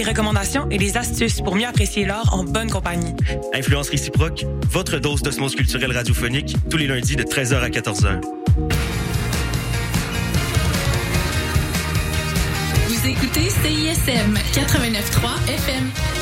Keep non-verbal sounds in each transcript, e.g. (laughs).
des recommandations et des astuces pour mieux apprécier l'art en bonne compagnie. Influence réciproque, votre dose d'osmose culturelle radiophonique, tous les lundis de 13h à 14h. Vous écoutez CISM 89.3 FM.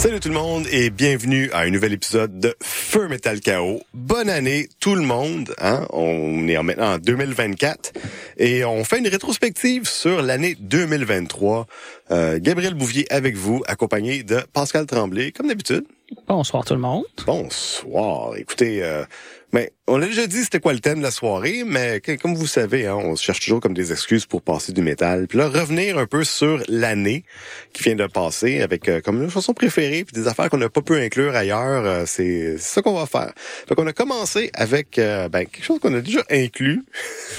Salut tout le monde et bienvenue à un nouvel épisode de Feu Metal Chaos. Bonne année tout le monde. Hein? On est maintenant en 2024 et on fait une rétrospective sur l'année 2023. Euh, Gabriel Bouvier avec vous, accompagné de Pascal Tremblay, comme d'habitude. Bonsoir tout le monde. Bonsoir. Écoutez, euh, mais on a déjà dit c'était quoi le thème de la soirée, mais comme vous savez, hein, on cherche toujours comme des excuses pour passer du métal. Puis là, revenir un peu sur l'année qui vient de passer avec euh, comme une chanson préférée puis des affaires qu'on n'a pas pu inclure ailleurs, euh, c'est ça qu'on va faire. Donc on a commencé avec euh, ben, quelque chose qu'on a déjà inclus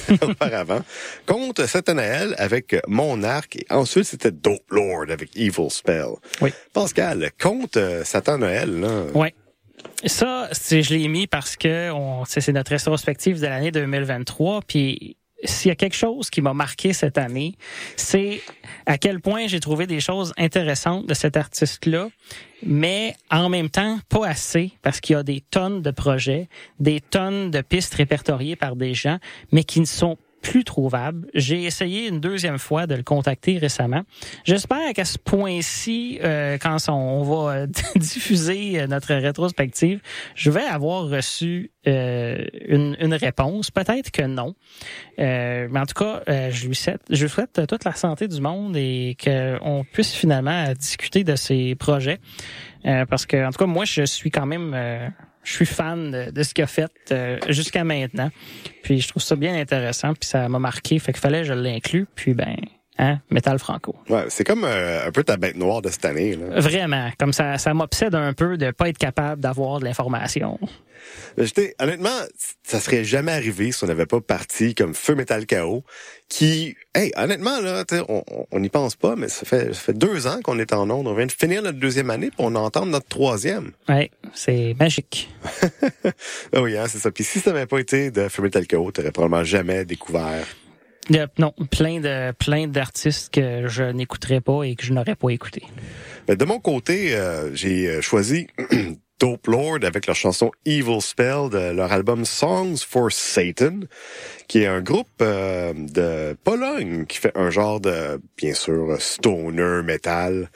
(laughs) auparavant. Contre Satanael avec Mon Arc et ensuite c'était Dope Lord avec Evil Spell. Oui. Pascal, contre Satan Noël, là. Oui. Ça, je l'ai mis parce que c'est notre rétrospective de l'année 2023. Puis s'il y a quelque chose qui m'a marqué cette année, c'est à quel point j'ai trouvé des choses intéressantes de cet artiste-là, mais en même temps pas assez parce qu'il y a des tonnes de projets, des tonnes de pistes répertoriées par des gens, mais qui ne sont plus trouvable. J'ai essayé une deuxième fois de le contacter récemment. J'espère qu'à ce point-ci, euh, quand on va euh, (laughs) diffuser euh, notre rétrospective, je vais avoir reçu une, une, réponse. Peut-être que non. mais en tout cas, je lui souhaite, je souhaite toute la santé du monde et qu'on puisse finalement discuter de ses projets. parce que, en tout cas, moi, je suis quand même je suis fan de, ce qu'il a fait euh, jusqu'à maintenant. Puis je trouve ça bien intéressant, puis ça m'a marqué. Fait qu'il fallait que je l'inclue. Puis ben, hein, Metal Franco. Ouais, c'est comme euh, un peu ta bête noire de cette année. Là. Vraiment, comme ça, ça m'obsède un peu de pas être capable d'avoir de l'information. honnêtement, ça serait jamais arrivé si on n'avait pas parti comme Feu Metal Chaos, qui, hey, honnêtement là, on n'y pense pas, mais ça fait, ça fait deux ans qu'on est en onde. On vient de finir notre deuxième année, pour on entend notre troisième. Ouais, c'est magique. (laughs) Ah oui, hein, c'est ça. Puis si ça n'avait pas été de Feu Metal Chaos, t'aurais probablement jamais découvert non, plein de plein d'artistes que je n'écouterais pas et que je n'aurais pas écouté. de mon côté, euh, j'ai euh, choisi (clears throat) Dope Lord avec leur chanson Evil Spell de leur album Songs for Satan, qui est un groupe euh, de Pologne qui fait un genre de, bien sûr, stoner metal.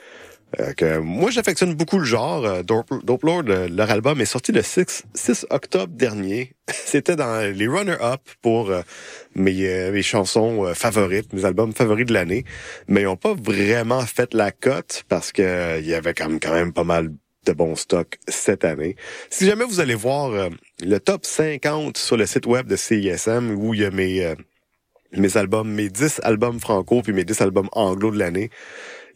Euh, moi, j'affectionne beaucoup le genre. Euh, Dope, Lord, leur album est sorti le 6, 6 octobre dernier. (laughs) C'était dans les runner-up pour euh, mes, chansons favorites, mes albums favoris de l'année. Mais ils n'ont pas vraiment fait la cote parce que il y avait quand même, pas mal de bons stocks cette année. Si jamais vous allez voir le top 50 sur le site web de CISM où il y a mes mes albums, mes 10 albums franco puis mes 10 albums anglo de l'année,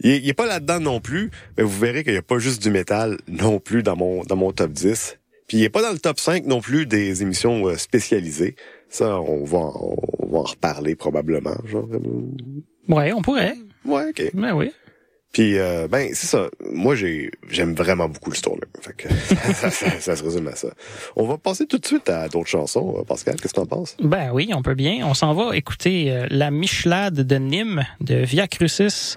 il, est pas là-dedans non plus, mais vous verrez qu'il n'y a pas juste du métal non plus dans mon dans mon top 10. Puis il est pas dans le top 5 non plus des émissions euh, spécialisées. Ça, on va, on va en reparler probablement. Genre. Ouais, on pourrait. Ouais, ok. Ben oui. Puis euh, ben c'est ça. Moi j'ai j'aime vraiment beaucoup le stoner. Fait que (laughs) ça, ça, se résume à ça. On va passer tout de suite à d'autres chansons. Euh, Pascal, qu'est-ce que t'en penses? Ben oui, on peut bien. On s'en va écouter la Michelade de Nîmes de Via Crucis.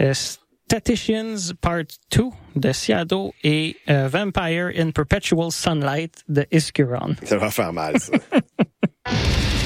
Euh, Statisticians Part 2 de Seattle et euh, Vampire in Perpetual Sunlight de Iskuron. Ça va faire mal, ça. (laughs)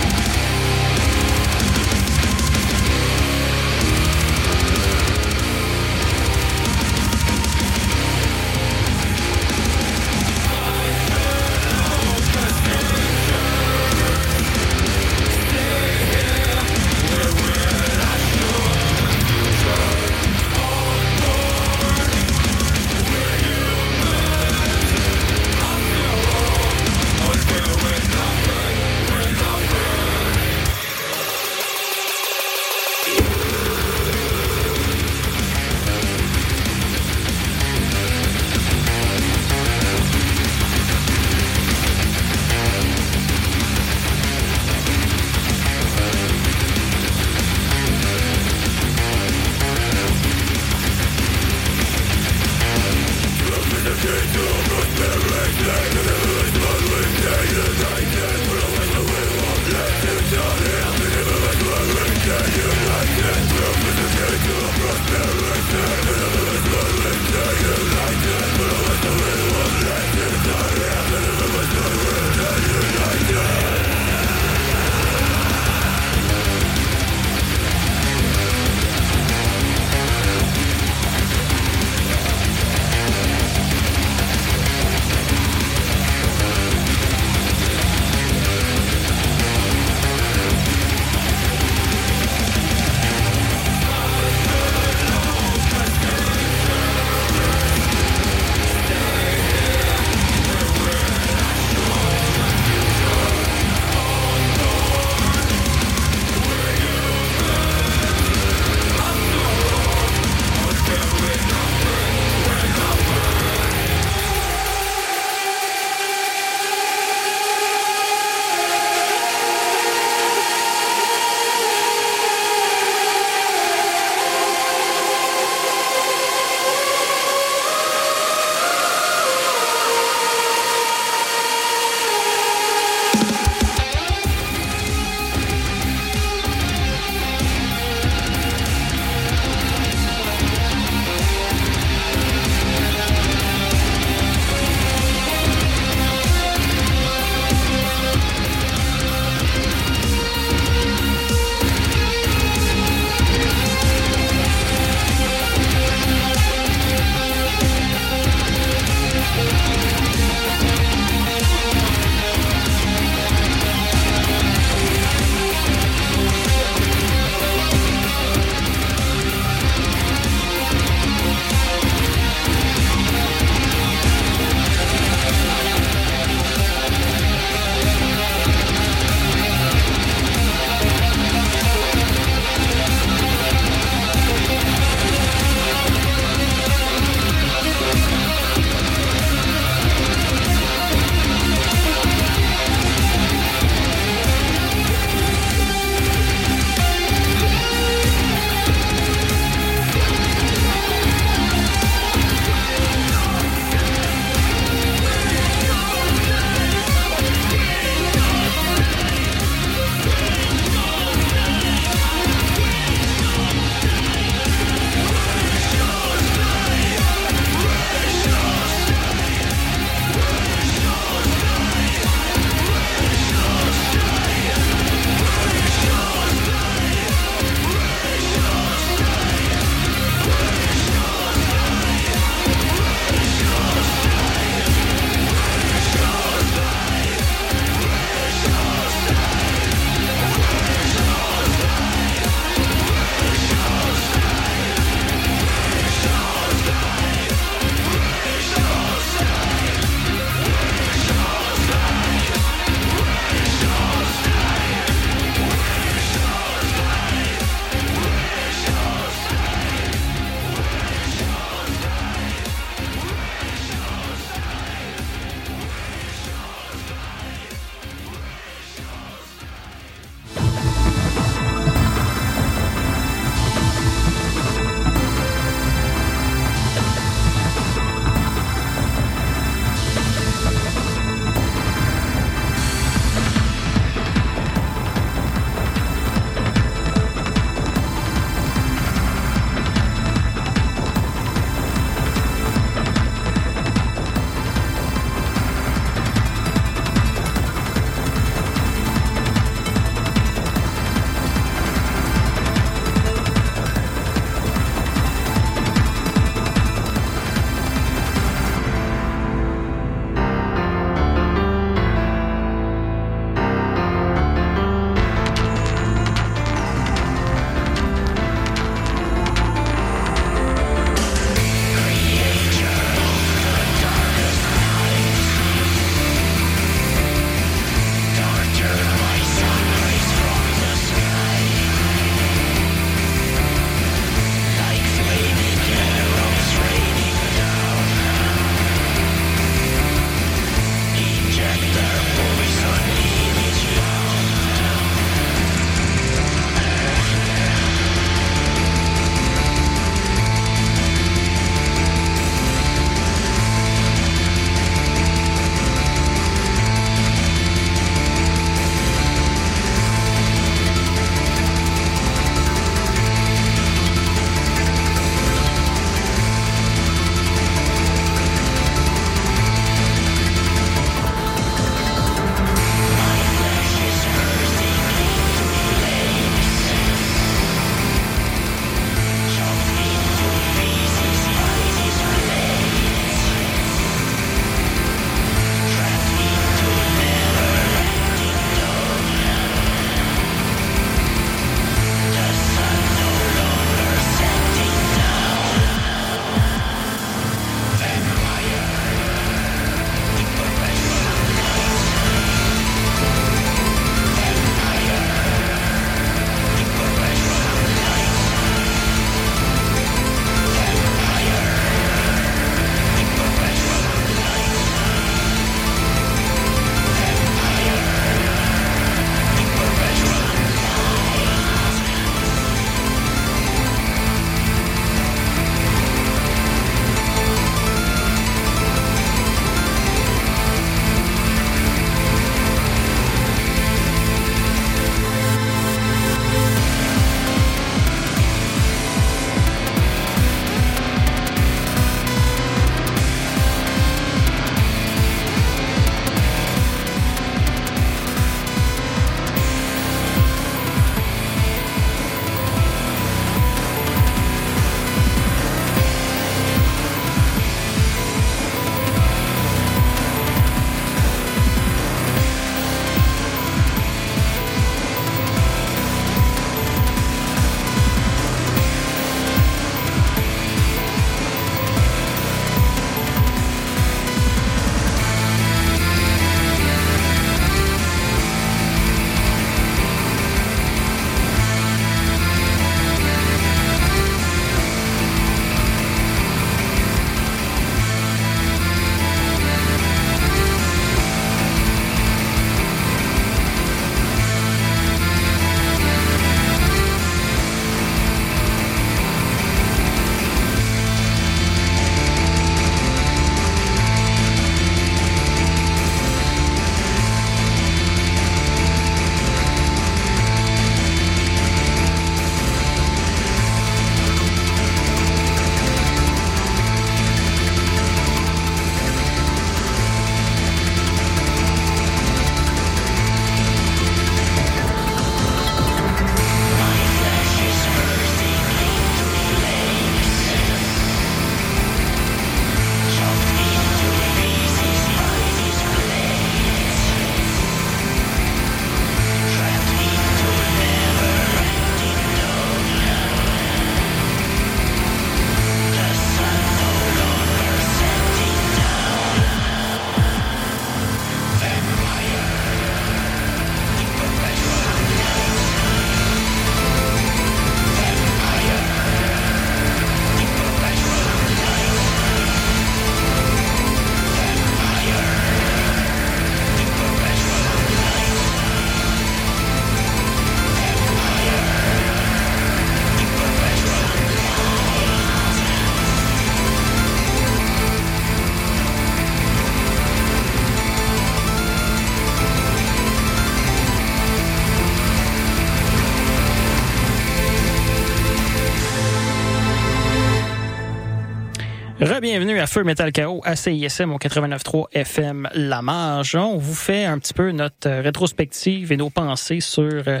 Re-bienvenue à Feu Metal Chaos à CISM au 89.3 FM La Marge. On vous fait un petit peu notre euh, rétrospective et nos pensées sur euh,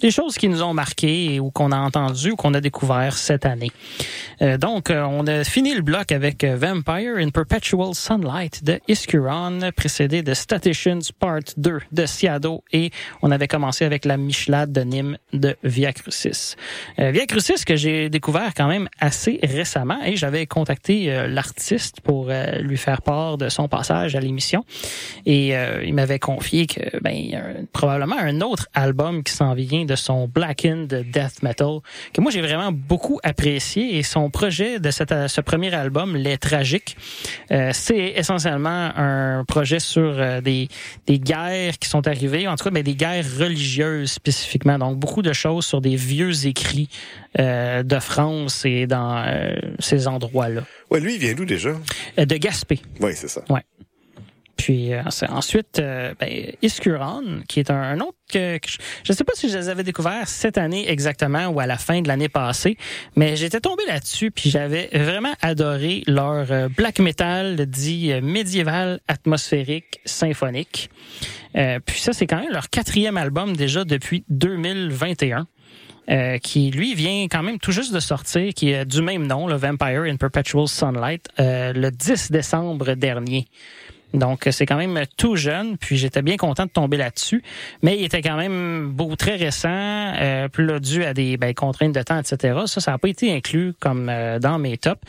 des choses qui nous ont marqué ou qu'on a entendu ou qu'on a découvert cette année. Euh, donc, on a fini le bloc avec Vampire in Perpetual Sunlight de Iskuron, précédé de Staticians Part 2 de Siado et on avait commencé avec la Michelade de Nîmes de Via Crucis. Via Crucis que j'ai découvert quand même assez récemment et j'avais contacté euh, l'artiste pour euh, lui faire part de son passage à l'émission. Et euh, il m'avait confié que ben probablement un autre album qui s'en vient de son Blackened Death Metal que moi j'ai vraiment beaucoup apprécié. Et son projet de cette, ce premier album Les Tragiques c'est essentiellement un projet sur des, des guerres qui sont arrivées en tout cas mais des guerres religieuses spécifiquement. Donc beaucoup de choses sur des vieux écrits de France et dans ces endroits là Ouais, lui, il vient d'où déjà? Euh, de Gaspé. Oui, c'est ça. Ouais. Puis euh, ensuite, euh, ben, Iskuron, qui est un, autre que, je ne sais pas si je les avais découverts cette année exactement ou à la fin de l'année passée, mais j'étais tombé là-dessus puis j'avais vraiment adoré leur black metal dit médiéval, atmosphérique, symphonique. puis ça, c'est quand même leur quatrième album déjà depuis 2021. Euh, qui lui vient quand même tout juste de sortir, qui est du même nom, le Vampire in Perpetual Sunlight, euh, le 10 décembre dernier. Donc, c'est quand même tout jeune, puis j'étais bien content de tomber là-dessus. Mais il était quand même beau, très récent, euh, plus là, dû à des ben, contraintes de temps, etc. Ça, ça n'a pas été inclus comme euh, dans mes tops.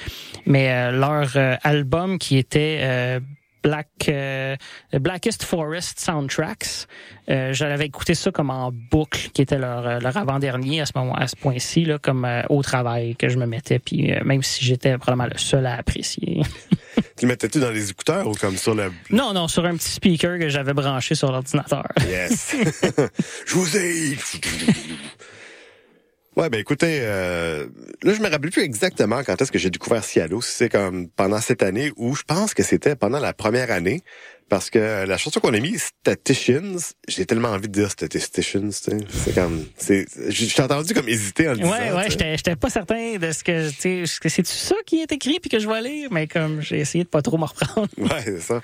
Mais leur album qui était Black euh, Blackest Forest Soundtracks. Euh, J'avais écouté ça comme en boucle, qui était leur, euh, leur avant-dernier à ce moment, à ce point-ci, là, comme euh, au travail que je me mettais, puis même si j'étais probablement le seul à apprécier. (laughs) tu le mettais-tu dans les écouteurs ou comme sur le... Non, non, sur un petit speaker que j'avais branché sur l'ordinateur. Yes. (laughs) (laughs) je vous ai... Ouais, ben écoutez, euh, là je me rappelle plus exactement quand est-ce que j'ai découvert Cialo. C'est comme pendant cette année où je pense que c'était pendant la première année, parce que la chanson qu'on a mis, Statisticians, j'ai tellement envie de dire Statisticians, c'est comme, c'est, j'ai entendu comme hésiter en le disant. Ouais, ouais, j'étais, j'étais pas certain de ce que, tu sais, c'est ça qui est écrit puis que je vais lire, mais comme j'ai essayé de pas trop me reprendre. Ouais, c'est ça.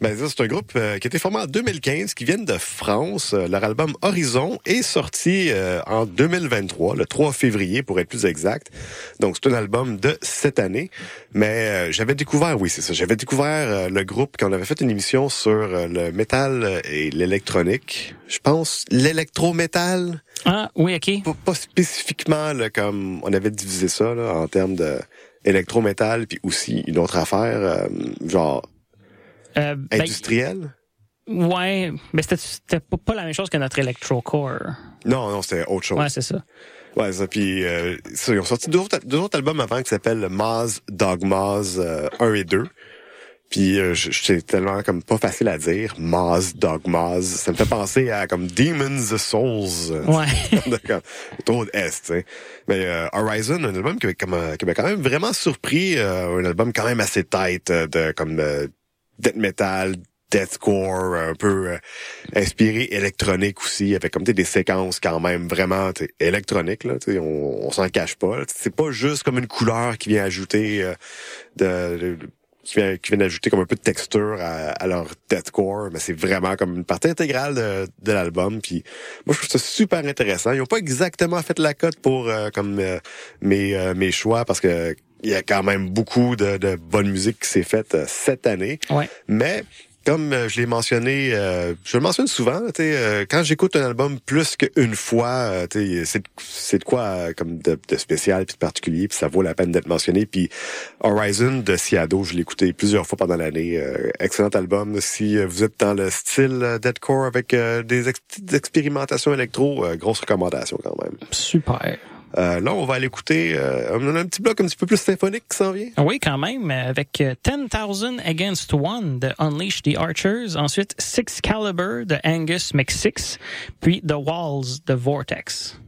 Ben, c'est un groupe euh, qui a été formé en 2015, qui vient de France. Euh, leur album Horizon est sorti euh, en 2023, le 3 février pour être plus exact. Donc c'est un album de cette année. Mais j'avais découvert, oui c'est ça, j'avais découvert le groupe quand on avait fait une émission sur le métal et l'électronique. Je pense l'électrométal. Ah oui, ok. Pas, pas spécifiquement là, comme on avait divisé ça là, en termes de électrométal, puis aussi une autre affaire, genre euh, ben, Industriel? ouais, mais c'était pas la même chose que notre Electrocore. Non, non, c'était autre chose. Ouais, c'est ça. Ouais, ça. Puis euh, ils ont sorti deux autres, deux autres albums avant qui s'appellent Maz, Dogmaz 1 euh, et 2. Puis euh, c'est tellement comme pas facile à dire, Maz, Dogmaz. Ça me fait penser à comme Demons Souls. Ouais. (laughs) trop de S, tu sais. Mais euh, Horizon, un album qui m'a quand même vraiment surpris, un album quand même assez tight, de comme death metal, deathcore, un peu euh, inspiré électronique aussi, avec comme des séquences quand même vraiment électroniques là, on, on s'en cache pas. C'est pas juste comme une couleur qui vient ajouter euh, de, qui vient, qui vient ajouter comme un peu de texture à, leur deathcore, mais c'est vraiment comme une partie intégrale de, de l'album. Puis moi je trouve ça super intéressant. Ils ont pas exactement fait la cote pour euh, comme mes mes choix parce que il y a quand même beaucoup de, de bonne musique qui s'est faite euh, cette année. Ouais. Mais comme euh, je l'ai mentionné, euh, je le mentionne souvent, euh, quand j'écoute un album plus qu'une fois, c'est c'est de quoi comme de, de spécial puis de particulier, puis ça vaut la peine d'être mentionné. Puis Horizon de Siado, je l'ai écouté plusieurs fois pendant l'année. excellent album. Si vous êtes dans le style deadcore avec des, des expérimentations électro, grosse recommandation quand même. Super. Euh, là, on va aller écouter euh, on a un petit bloc un petit peu plus symphonique qui s'en vient. Oui, quand même, avec 10,000 Against One de Unleash the Archers, ensuite Six Caliber de Angus McSix, puis The Walls de Vortex.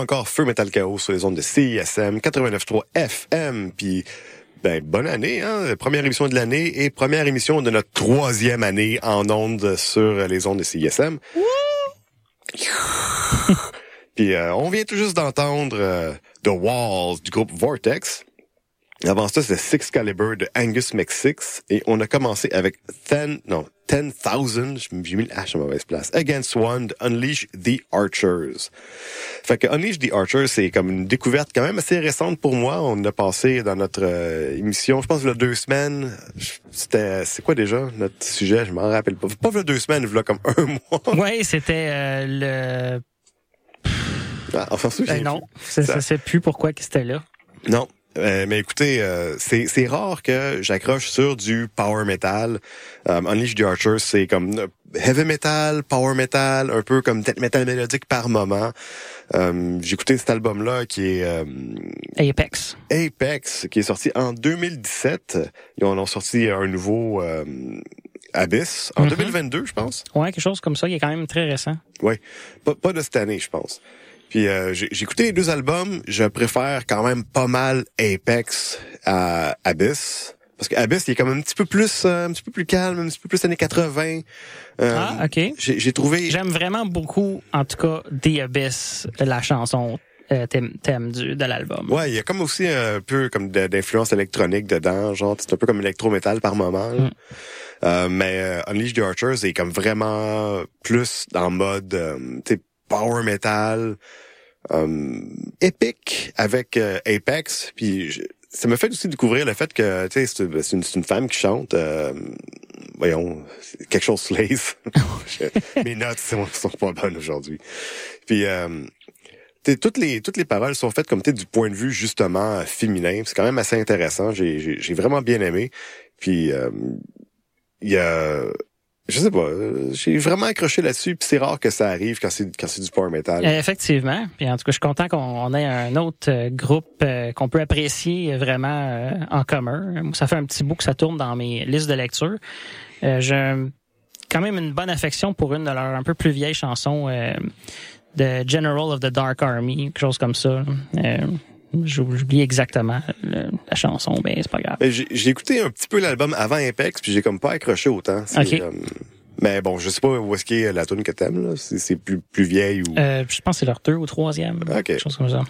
Encore Feu Metal Chaos sur les ondes de CISM 89.3 FM, puis ben, bonne année, hein? Première émission de l'année et première émission de notre troisième année en ondes sur les ondes de CISM. (laughs) puis euh, on vient tout juste d'entendre euh, The Walls du groupe Vortex. Avant ça, c'était Six Caliber de Angus McSix. Et on a commencé avec Ten, non, 10,000, j'ai mis le H à mauvaise place, Against One, de Unleash the Archers. Fait que Unleash the Archers, c'est comme une découverte quand même assez récente pour moi. On a passé dans notre euh, émission, je pense, il y a deux semaines. C'était, c'est quoi déjà notre sujet? Je m'en rappelle pas. Pas il y a deux semaines, il y a comme un mois. (laughs) Oui, c'était euh, le... Ah, enfin, ben non, ça, ça sait plus pourquoi que c'était là? Non, euh, mais écoutez, euh, c'est rare que j'accroche sur du power metal. Euh, Unleash the Archer, c'est comme heavy metal, power metal, un peu comme death metal mélodique par moment. Euh, J'ai écouté cet album-là qui est Apex. Apex, qui est sorti en 2017. Ils en ont sorti un nouveau Abyss en 2022, mm-hmm. je pense. Ouais, quelque chose comme ça. Il est quand même très récent. Oui, pas, pas de cette année, je pense. Puis euh, j'ai écouté les deux albums. Je préfère quand même pas mal Apex à Abyss. Parce que Abyss, il est quand même un petit peu plus, euh, un petit peu plus calme, un petit peu plus années 80. Euh, ah, ok. J'ai trouvé. J'aime vraiment beaucoup, en tout cas, The Abyss, la chanson thème, thème du, de l'album. Ouais, il y a comme aussi un peu comme d'influence électronique dedans, genre c'est un peu comme électro-métal par moment. Mm. Euh, mais Unleash the Archers est comme vraiment plus le mode, sais, power metal, euh, épique avec euh, Apex. Puis ça me fait aussi découvrir le fait que c'est une, une, femme qui chante. Euh, voyons, quelque chose slays. (laughs) Mes notes sont, sont pas bonnes aujourd'hui. Puis euh, toutes les toutes les paroles sont faites comme du point de vue justement féminin. C'est quand même assez intéressant. J'ai j'ai vraiment bien aimé. Puis il y a je sais pas. J'ai vraiment accroché là-dessus, puis c'est rare que ça arrive quand c'est quand c'est du power metal. Euh, effectivement. Puis en tout cas, je suis content qu'on ait un autre euh, groupe euh, qu'on peut apprécier vraiment en commun. Ça fait un petit bout que ça tourne dans mes listes de lecture. J'ai quand même une bonne affection pour une de leurs un peu plus vieilles chansons de General of the Dark Army, quelque chose comme ça. J'oublie exactement la chanson, mais c'est pas grave. J'ai écouté un petit peu l'album avant Apex, puis j'ai comme pas accroché autant. Euh, mais bon, je sais pas où est-ce qu'est la tune que t'aimes, là. C'est plus, plus vieille ou... Euh, je pense que c'est leur deux ou troisième. OK. Quelque chose comme ça.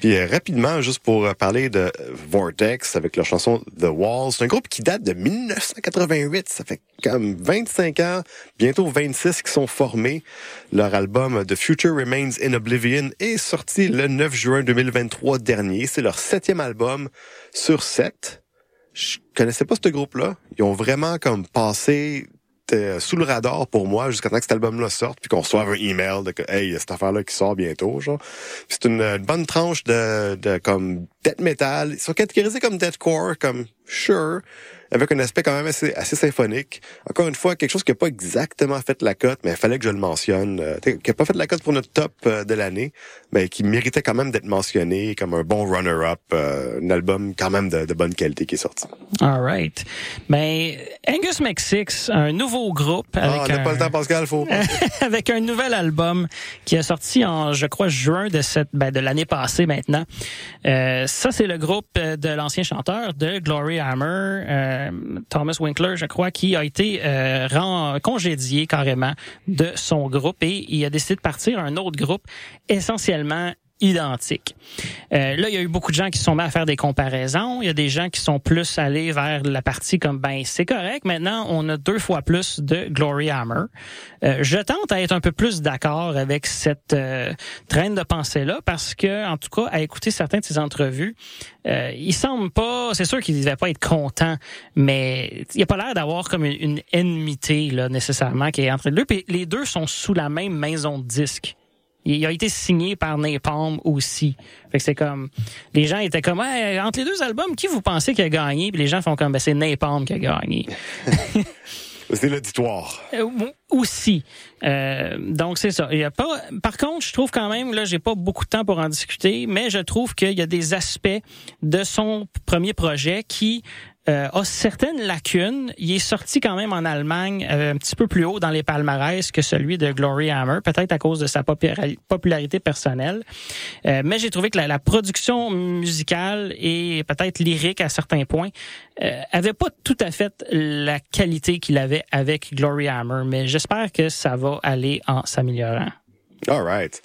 Puis euh, rapidement, juste pour euh, parler de Vortex avec leur chanson The Walls, c'est un groupe qui date de 1988. Ça fait comme 25 ans, bientôt 26 qui sont formés. Leur album The Future Remains in Oblivion est sorti le 9 juin 2023 dernier. C'est leur septième album sur sept. Je connaissais pas ce groupe-là. Ils ont vraiment comme passé euh, sous le radar pour moi jusqu'à temps que cet album-là sorte, puis qu'on reçoive un email de que hey, il y a cette affaire-là qui sort bientôt, genre. C'est une, bonne tranche de, de comme death metal. Ils sont catégorisés comme deathcore, comme sure, avec un aspect quand même assez, assez symphonique. Encore une fois, quelque chose qui n'a pas exactement fait la cote, mais il fallait que je le mentionne, euh, qui n'a pas fait la cote pour notre top euh, de l'année, mais qui méritait quand même d'être mentionné comme un bon runner-up, euh, un album quand même de, de, bonne qualité qui est sorti. All right. Mais ben, Angus McSix, un nouveau groupe. Avec ah, on n'a pas le temps, Pascal, faut. (laughs) avec un nouvel album qui est sorti en, je crois, juin de cette, ben, de l'année passée maintenant. Euh, ça, c'est le groupe de l'ancien chanteur de Glory Hammer. Euh, euh, Thomas Winkler, je crois, qui a été euh, rend, congédié carrément de son groupe et il a décidé de partir à un autre groupe essentiellement identique. Euh, là, il y a eu beaucoup de gens qui sont mis à faire des comparaisons. Il y a des gens qui sont plus allés vers la partie comme ben c'est correct. Maintenant, on a deux fois plus de Glory Hammer. Euh, je tente à être un peu plus d'accord avec cette euh, traîne de pensée là parce que, en tout cas, à écouter certains de ces entrevues, il semble pas. C'est sûr qu'il devait pas être content, mais il a pas l'air d'avoir comme une, une ennemité là nécessairement qui est entre les deux. Puis les deux sont sous la même maison de disques. Il a été signé par Napalm aussi. Fait que c'est comme les gens étaient comme entre les deux albums, qui vous pensez qui a gagné? Puis les gens font comme ben c'est Napalm qui a gagné. (laughs) c'est l'auditoire. Euh, aussi. Euh, donc c'est ça. Il y a pas. Par contre, je trouve quand même là, j'ai pas beaucoup de temps pour en discuter, mais je trouve qu'il y a des aspects de son premier projet qui euh, a certaines lacunes. Il est sorti quand même en Allemagne euh, un petit peu plus haut dans les palmarès que celui de Glory Hammer, peut-être à cause de sa popularité personnelle. Euh, mais j'ai trouvé que la, production musicale et peut-être lyrique à certains points euh, avait pas tout à fait la qualité qu'il avait avec Glory Hammer. Mais j'espère que ça va aller en s'améliorant. All right.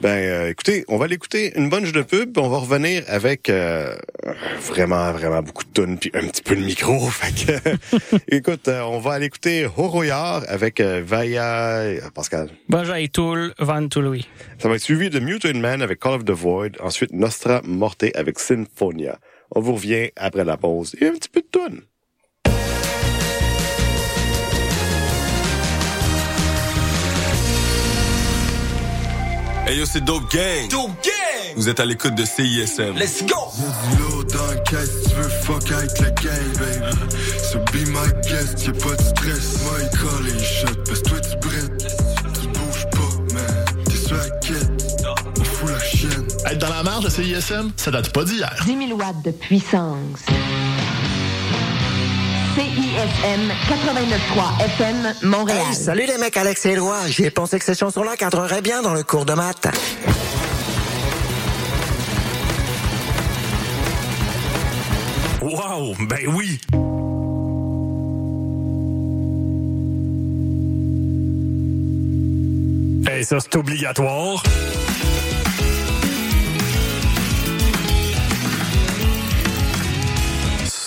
Ben, euh, écoutez, on va l'écouter une bonne jeu de pub, on va revenir avec euh, vraiment, vraiment beaucoup de tonnes puis un petit peu de micro. (laughs) Fait que, (laughs) écoute, euh, on va aller écouter Horoyar avec Vaya Pascal. Bonjour et Toul Van Touloui. Ça va être suivi de Mutant Man avec Call of the Void, ensuite Nostra Morte avec Symphonia. On vous revient après la pause et un petit peu de tonnes. Hey yo, c'est Dope Gang. Dope Gang. Vous êtes à l'écoute de CISM. Let's go. Y'a du lourd dans le caisse, tu veux fuck avec la gang, baby. So be my guest, y'a pas de stress. Moi, il colle et il shot, parce que toi, tu brettes. Tu bouges pas, man. T'es sur la quête. On fout la chienne. Être dans la marge de CISM, ça date pas d'hier. 10 000 watts de puissance. CISM 89.3 FM Montréal. Hey, salut les mecs, Alex et Éloi. J'ai pensé que ces chansons-là cadreraient bien dans le cours de maths. Wow, ben oui. Hey, ça c'est obligatoire.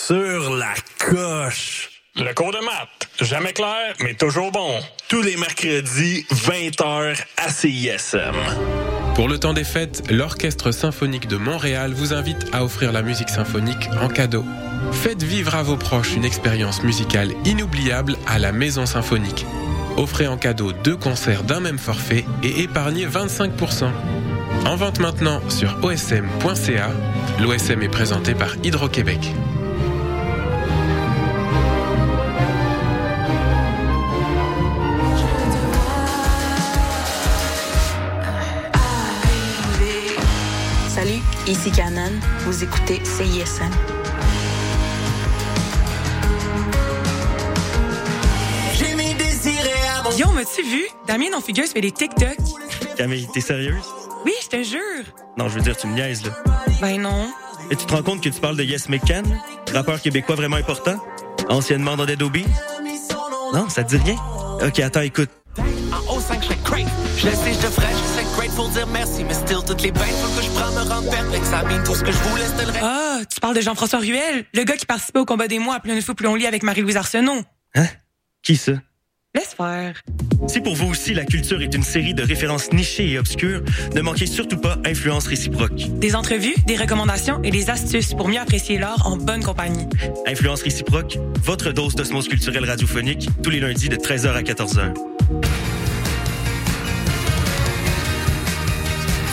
Sur la coche. Le cours de maths, jamais clair, mais toujours bon. Tous les mercredis, 20h à CISM. Pour le temps des fêtes, l'Orchestre symphonique de Montréal vous invite à offrir la musique symphonique en cadeau. Faites vivre à vos proches une expérience musicale inoubliable à la Maison symphonique. Offrez en cadeau deux concerts d'un même forfait et épargnez 25%. En vente maintenant sur osm.ca. L'OSM est présenté par Hydro-Québec. Ici Canon, vous écoutez CISM. Yo, m'as-tu vu? Damien, non figure, fait des TikTok. Camille, t'es sérieuse? Oui, je te jure. Non, je veux dire, tu me niaises, là. Ben non. Et tu te rends compte que tu parles de Yes McCann, rappeur québécois vraiment important? Anciennement dans Dead? Non, ça te dit rien? Ok, attends, écoute. En 5 je Je sais, je serais grateful dire merci, mais still, toutes les bêtes faut que je prends me perplexe. Ça tout ce que je voulais, c'était le reste. Ah, tu parles de Jean-François Ruel, le gars qui participait au combat des mois à plus une fois plus on lit avec Marie-Louise Arsenault. Hein? Qui ça? Laisse faire. Si pour vous aussi la culture est une série de références nichées et obscures, ne manquez surtout pas Influence réciproque. Des entrevues, des recommandations et des astuces pour mieux apprécier l'art en bonne compagnie. Influence réciproque, votre dose d'osmose culturelle radiophonique, tous les lundis de 13h à 14h.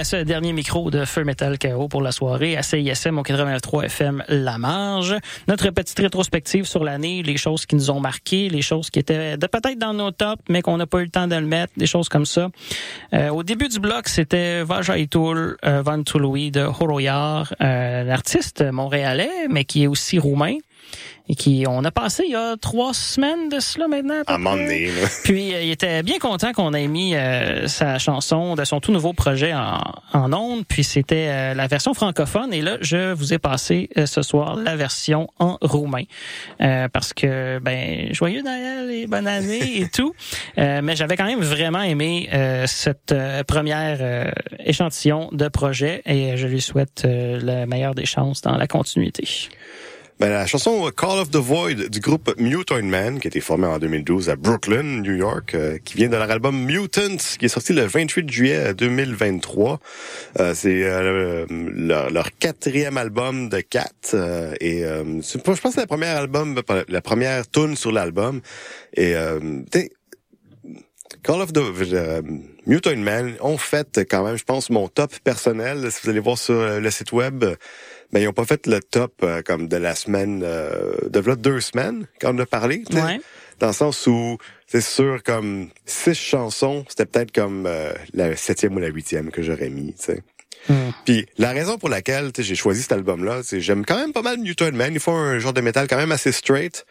À ce dernier micro de Feu Metal KO pour la soirée à CISM au 89.3 FM La Marge. Notre petite rétrospective sur l'année, les choses qui nous ont marqué, les choses qui étaient peut-être dans nos tops, mais qu'on n'a pas eu le temps de le mettre, des choses comme ça. Euh, au début du bloc, c'était Vajaitul euh, Van Touloui de Horoyar, euh, l'artiste montréalais, mais qui est aussi roumain. Et qui, on a passé il y a trois semaines de cela maintenant. à donné, là. (laughs) Puis euh, il était bien content qu'on ait mis euh, sa chanson de son tout nouveau projet en, en ondes. Puis c'était euh, la version francophone. Et là, je vous ai passé euh, ce soir la version en roumain. Euh, parce que, ben, joyeux Noël et bonne année et (laughs) tout. Euh, mais j'avais quand même vraiment aimé euh, cette euh, première euh, échantillon de projet. Et je lui souhaite euh, la meilleure des chances dans la continuité. Ben, la chanson Call of the Void du groupe Mutant Man, qui a été formé en 2012 à Brooklyn, New York, euh, qui vient de leur album Mutants, qui est sorti le 28 juillet 2023. Euh, c'est euh, leur, quatrième album de quatre. euh, et euh, je pense que c'est la première album, la première tune sur l'album. Et euh, Call of the euh, Mutant Man ont fait quand même, je pense, mon top personnel. Si vous allez voir sur le site web, ben ils ont pas fait le top euh, comme de la semaine, euh, de là, deux semaines quand on a parlé. Ouais. Dans le sens où c'est sûr comme six chansons, c'était peut-être comme euh, la septième ou la huitième que j'aurais mis. t'sais. Puis la raison pour laquelle j'ai choisi cet album-là, c'est j'aime quand même pas mal Newton Man. Ils font un genre de métal quand même assez straight.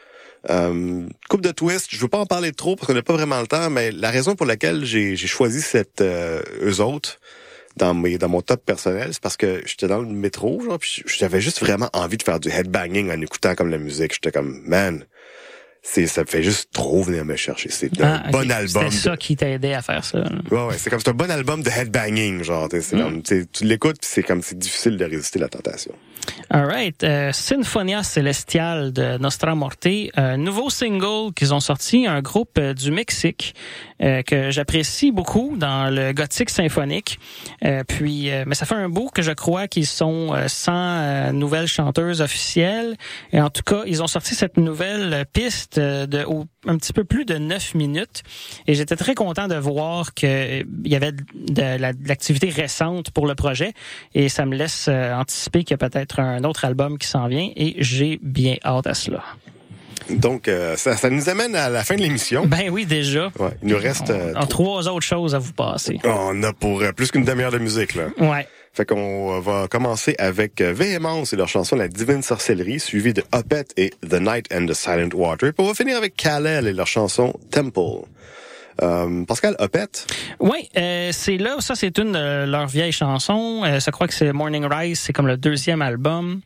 Euh, coupe de twist, je veux pas en parler trop parce qu'on n'a pas vraiment le temps, mais la raison pour laquelle j'ai j'ai choisi cette euh, eux autres dans mes dans mon top personnel, c'est parce que j'étais dans le métro, genre, j'avais juste vraiment envie de faire du headbanging en écoutant comme la musique. J'étais comme man, c'est ça me fait juste trop venir me chercher. C'est un Ah, bon album. C'était ça qui t'a aidé à faire ça. là. Ouais, ouais, c'est comme c'est un bon album de headbanging, genre. C'est Mm. comme, tu l'écoutes, puis c'est comme c'est difficile de résister à la tentation. All right. Euh, Sinfonia Celestial de Nostra Morte, un nouveau single qu'ils ont sorti, un groupe euh, du Mexique euh, que j'apprécie beaucoup dans le gothique symphonique. Euh, puis, euh, mais ça fait un bout que je crois qu'ils sont euh, sans euh, nouvelles chanteuses officielles. Et en tout cas, ils ont sorti cette nouvelle euh, piste euh, de au- un petit peu plus de neuf minutes. Et j'étais très content de voir qu'il y avait de, la- de l'activité récente pour le projet. Et ça me laisse euh, anticiper qu'il y a peut-être un autre album qui s'en vient. Et j'ai bien hâte à cela. Donc, euh, ça, ça nous amène à la fin de l'émission. Ben oui, déjà. Ouais, il nous reste... euh, trois autres choses à vous passer. on a pour euh, plus qu'une demi-heure de musique, là. Ouais. Fait qu'on va commencer avec euh, Véhémence et leur chanson La Divine Sorcellerie, suivie de Opet et The Night and the Silent Water. Puis on va finir avec Kalel et leur chanson Temple. Euh, Pascal, Opet, Oui, euh, c'est là, ça c'est une de leurs vieilles chansons. Euh, je crois que c'est Morning Rise, c'est comme le deuxième album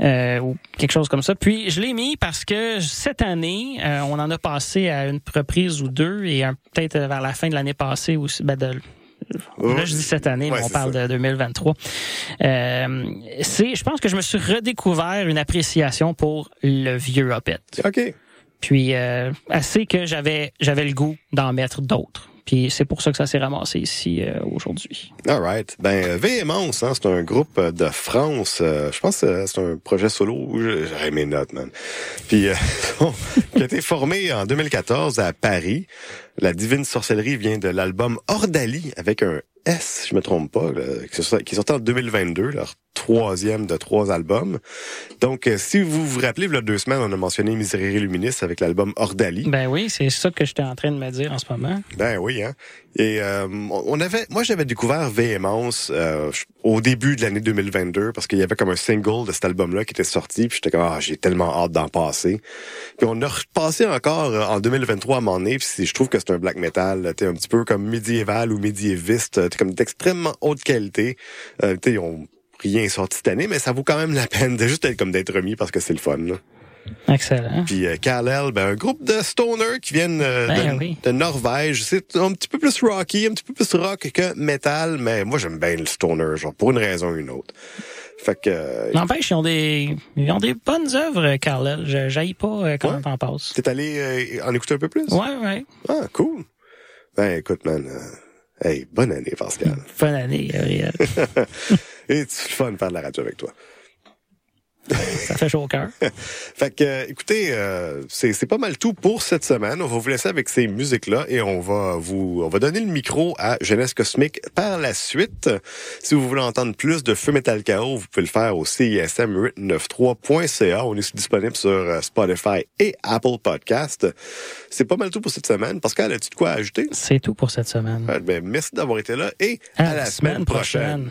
euh, ou quelque chose comme ça. Puis je l'ai mis parce que cette année, euh, on en a passé à une reprise ou deux et peut-être vers la fin de l'année passée aussi. Ben de, Là, je dis cette année, mais on parle de 2023. Euh, c'est, je pense que je me suis redécouvert une appréciation pour le vieux Opet. OK. Puis euh, assez que j'avais j'avais le goût d'en mettre d'autres. Puis c'est pour ça que ça s'est ramassé ici euh, aujourd'hui. All right. Ben, euh, Véhémence, hein, c'est un groupe euh, de France. euh, je pense que c'est un projet solo. J'aurais mes notes, man. Puis, euh, (laughs) qui a été formé en 2014 à Paris. La Divine Sorcellerie vient de l'album Ordali avec un S, je me trompe pas, là, qui est en 2022, leur troisième de trois albums. Donc, euh, si vous vous rappelez, il y a deux semaines, on a mentionné Misererie Luminis avec l'album Ordali. Ben oui, c'est ça que j'étais en train de me dire en ce moment. Ben oui, hein. Et euh, on avait, moi j'avais découvert Véhémence euh, au début de l'année 2022 parce qu'il y avait comme un single de cet album-là qui était sorti, puis j'étais comme ah j'ai tellement hâte d'en passer. Puis on a repassé encore euh, en 2023 à mon nez, puis c'est- je trouve que c'est un black metal, t'es un petit peu comme médiéval ou médiéviste, t'es comme d'extrêmement haute qualité. Euh, ont rien sorti cette année, mais ça vaut quand même la (laughs) peine de juste être comme d'être remis parce que c'est le fun. Là. Excellent. Puis euh, Kal-El, ben, un groupe de stoner qui viennent euh, Ben de, oui. de Norvège. C'est un petit peu plus rocky, un petit peu plus rock que metal, mais moi j'aime bien le stoner, genre pour une raison ou une autre. Fait que euh, N'empêche, ils ont des ils ont des bonnes œuvres, Carl. Je jaillis pas euh, quand Ouais. t'en passes. t'es allé euh, en écouter un peu plus? Ouais, ouais. Ah, cool. Ben écoute, man. euh, hey, bonne année, Pascal. Bonne année, Gabriel. (laughs) (laughs) Et c'est le fun de faire de la radio avec toi. Ça fait chaud au cœur. (laughs) fait que, euh, écoutez, euh, c'est pas mal tout pour cette semaine. On va vous laisser avec ces musiques-là et on va vous, on va donner le micro à Jeunesse Cosmique par la suite. Si vous voulez entendre plus de Feu Metal Chaos, vous pouvez le faire au CISM893.ca. On est aussi disponible sur euh, Spotify et Apple Podcast. C'est pas mal tout pour cette semaine. Pascal, as-tu de quoi ajouter? C'est tout pour cette semaine. Ouais, ben, merci d'avoir été là et à, la, semaine prochaine.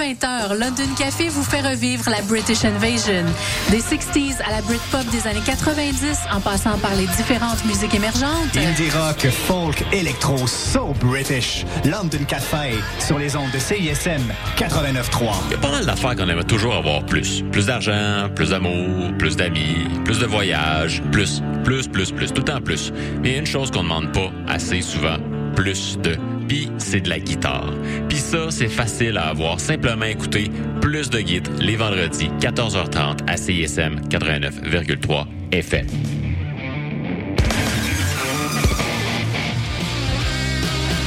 20h, London Café vous fait revivre la British Invasion. Des 60s à la Britpop des années 90, en passant par les différentes musiques émergentes. Indie rock, folk, électro, so British. London Café, sur les ondes de CISM 89.3. Il y a pas mal d'affaires qu'on aimerait toujours avoir plus. Plus d'argent, plus d'amour, plus d'amis, plus de voyages, plus, plus, plus, plus, tout en plus. Mais il y a une chose qu'on demande pas assez souvent, plus de. Puis c'est de la guitare. Puis ça, c'est facile à avoir. Simplement écouter plus de guides les vendredis, 14h30 à CISM 89,3 FM.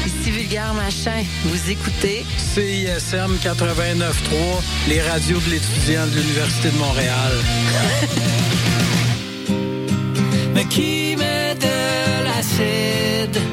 Ici Vulgaire Machin, vous écoutez CISM 89.3, les radios de l'étudiant de l'Université de Montréal. (laughs) Mais qui met de l'acide?